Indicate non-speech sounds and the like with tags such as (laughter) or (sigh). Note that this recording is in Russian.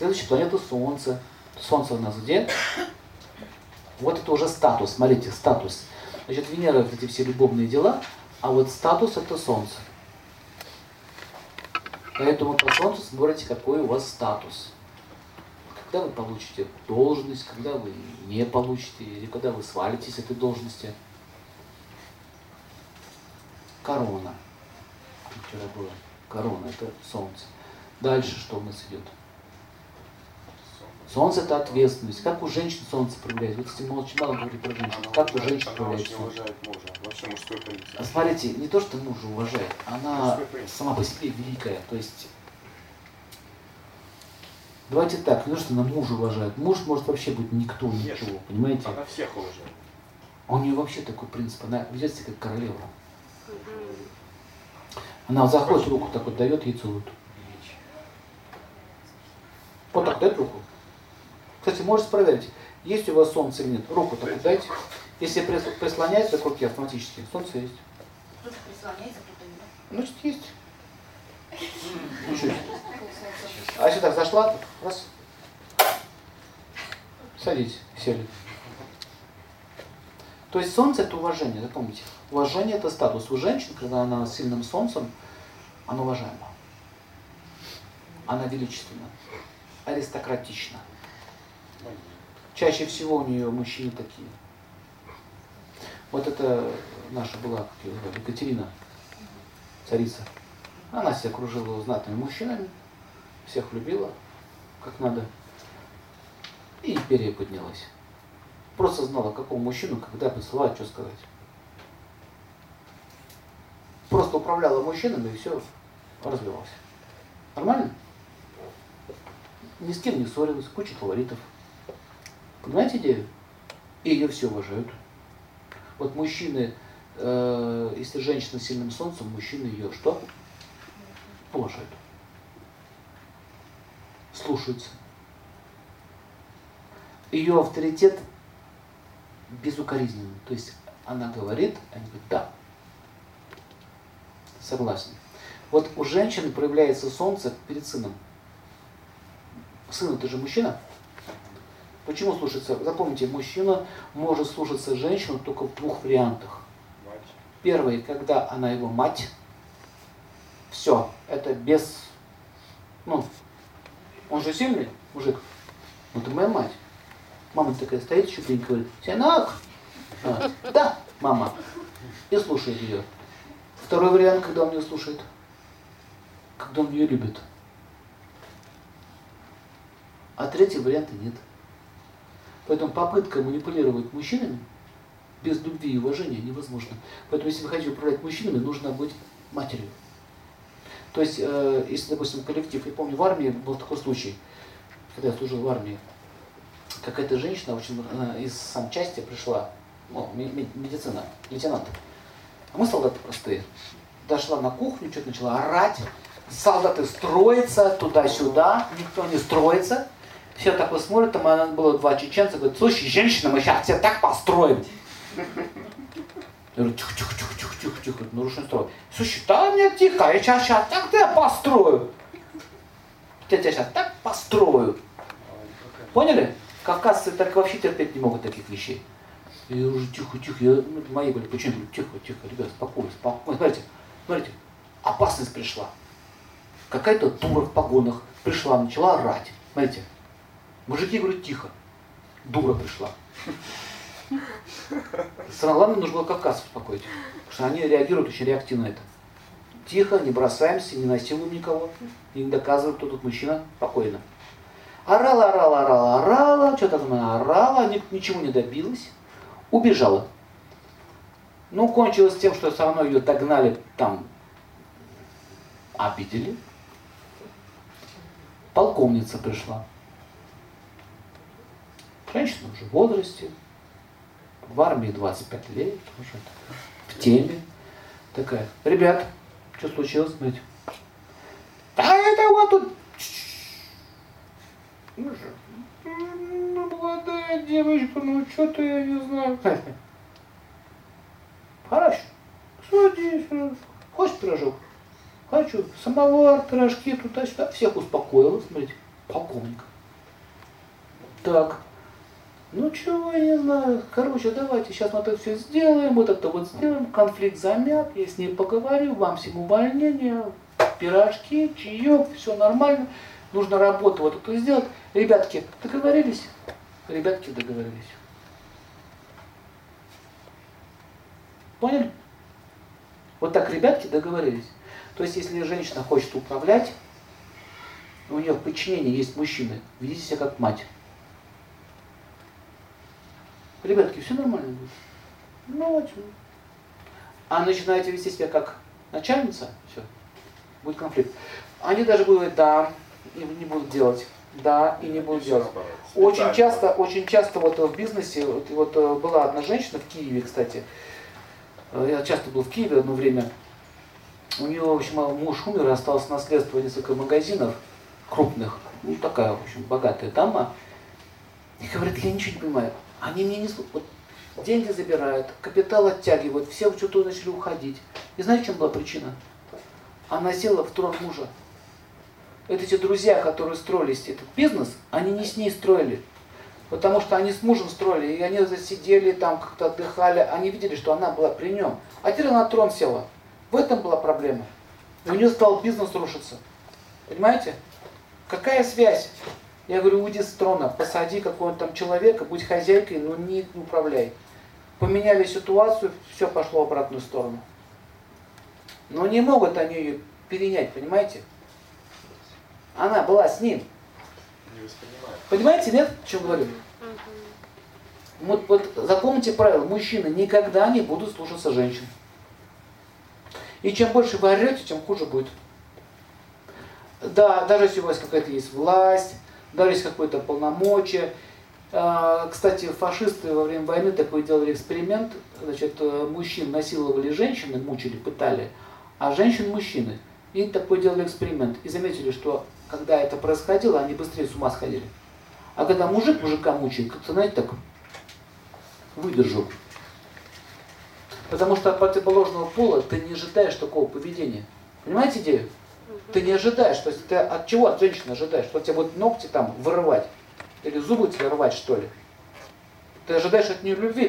Следующая планета Солнце. Солнце у нас где? Вот это уже статус, смотрите, статус. Значит, Венера это эти все любовные дела, а вот статус это Солнце. Поэтому по Солнцу смотрите, какой у вас статус. Когда вы получите должность, когда вы не получите, или когда вы свалитесь с этой должности. Корона. Вчера было. Корона, это Солнце. Дальше что у нас идет? Солнце это ответственность. Как у женщин солнце проявляется? Вот если мы очень мало говорим про женщин. Она Как у женщин она проявляется очень солнце? уважает мужа. Вообще мужской принцип. А Смотрите, не то, что мужа уважает, она сама по себе великая. То есть, давайте так, не то, что она мужа уважает. Муж может вообще быть никто, Нет. ничего, понимаете? Она всех уважает. А у нее вообще такой принцип, она ведет себя как королева. Она вот заходит, руку так вот дает, ей целуют. Вот так дает руку. Кстати, можете проверить, есть у вас солнце или нет. Руку так дайте. Если прис- прислоняется к руке автоматически, солнце есть. Кто-то прислоняется, кто-то нет. Значит, есть. Ничего себе. А если так зашла, так, раз. Садитесь, сели. То есть солнце это уважение, запомните. Уважение это статус. У женщин, когда она с сильным солнцем, она уважаема. Она величественна, аристократична. Чаще всего у нее мужчины такие. Вот это наша была, как ее звали, Екатерина, царица. Она себя окружила знатными мужчинами, всех любила, как надо. И империя поднялась. Просто знала, какому мужчину, когда поцеловать, что сказать. Просто управляла мужчинами и все развивалось. Нормально? Ни с кем не ссорилась, куча фаворитов. Понимаете идею? И ее все уважают. Вот мужчины, э, если женщина с сильным солнцем, мужчины ее что? Уважают. Слушаются. Ее авторитет безукоризненный. То есть она говорит, они говорят, да. Согласен. Вот у женщины проявляется солнце перед сыном. Сын это же мужчина. Почему слушаться? Запомните, мужчина может слушаться женщину только в двух вариантах. Первый, когда она его мать. Все, это без... Ну, он же сильный мужик. Ну, ты моя мать. Мама такая стоит, щупленькая, говорит, сынок. А, да, мама. И слушает ее. Второй вариант, когда он ее слушает. Когда он ее любит. А третьего варианта нет. Поэтому попытка манипулировать мужчинами без любви и уважения невозможно. Поэтому если вы хотите управлять мужчинами, нужно быть матерью. То есть, э, если, допустим, коллектив, я помню, в армии был такой случай, когда я служил в армии, какая-то женщина очень, она из санчасти пришла, ну, медицина, лейтенант. А мы солдаты простые. Дошла на кухню, что-то начала орать. Солдаты строятся туда-сюда, никто не строится. Все так вот смотрят, там она было два чеченца, говорят, слушай, женщина, мы сейчас тебя так построим. Я говорю, тихо, тихо, тихо, тихо, тихо, тихо, нарушен строй. Слушай, да мне тихо, я сейчас, сейчас так тебя построю. Я тебя сейчас так построю. Поняли? Кавказцы так вообще терпеть не могут таких вещей. Я уже тихо, тихо, я, ну, мои говорят, почему? Тихо, тихо, ребят, спокойно, спокойно. Смотрите, смотрите, опасность пришла. Какая-то дура в погонах пришла, начала орать. Смотрите, мужики говорят, тихо, дура пришла. Самое нужно было Кавказ успокоить, потому что они реагируют очень реактивно на это. Тихо, не бросаемся, не насилуем никого, не доказываем, кто тут мужчина, спокойно. Орала, орала, орала, орала, что-то там она орала, ни- ничего не добилась, убежала. Ну, кончилось тем, что все равно ее догнали, там, обидели. Полковница пришла. Женщина уже в возрасте, в армии 25 лет, уже в теме. Такая, ребят, что случилось? Смотрите. Да это вот тут ну, молодая девочка, ну что-то я не знаю. (laughs) Хорошо. Садись. Хочешь пирожок? Хочу. Самовар, пирожки, туда-сюда. Всех успокоила, смотрите. полковник. Так, ну чего, я не знаю, короче, давайте сейчас мы это все сделаем, вот это вот сделаем, конфликт замят, я с ней поговорю, вам всем увольнение, пирожки, чаек, все нормально, нужно работу вот эту сделать. Ребятки, договорились? Ребятки договорились. Поняли? Вот так ребятки договорились. То есть, если женщина хочет управлять, у нее в подчинении есть мужчины, ведите себя как мать. Ребятки, все нормально? Будет. Ну, а чё? А начинаете вести себя как начальница, все, будет конфликт. Они даже будут говорить, да, и не будут делать, да, и не будут делать. Очень часто, очень часто вот в бизнесе, вот, вот э, была одна женщина в Киеве, кстати, Э, я часто был в Киеве одно время, у нее, в общем, муж умер, и осталось наследство несколько магазинов крупных, ну такая, в общем, богатая дама, и говорит, я ничего не понимаю, они мне не вот деньги забирают, капитал оттягивают, все что-то начали уходить. И знаете, в чем была причина? Она села в трон мужа. Это эти друзья, которые строились этот бизнес, они не с ней строили. Потому что они с мужем строили, и они засидели там, как-то отдыхали, они видели, что она была при нем. А теперь она на трон села. В этом была проблема. И у нее стал бизнес рушиться. Понимаете? Какая связь? Я говорю, уйди с трона, посади какого-то там человека, будь хозяйкой, но не управляй. Поменяли ситуацию, все пошло в обратную сторону. Но не могут они ее перенять, понимаете? Она была с ним. Не. Понимаете, нет, о чем говорю? Вот, вот запомните правило, мужчины никогда не будут слушаться женщин. И чем больше вы орете, тем хуже будет. Да, даже если у вас какая-то есть власть, даже какое-то полномочие. А, Кстати, фашисты во время войны такой делали эксперимент. Значит, э, мужчин насиловали женщины, мучили, пытали, а женщин мужчины. И такой делали эксперимент. И заметили, что когда это происходило, они быстрее с ума сходили. А когда мужик мужика мучает, как-то, знаете, так выдержал. Потому что от противоположного пола ты не ожидаешь такого поведения. Понимаете идею? Ты не ожидаешь, то есть ты от чего от женщины ожидаешь? Что тебе будут ногти там вырывать? Или зубы тебе рвать, что ли? Ты ожидаешь от нее любви.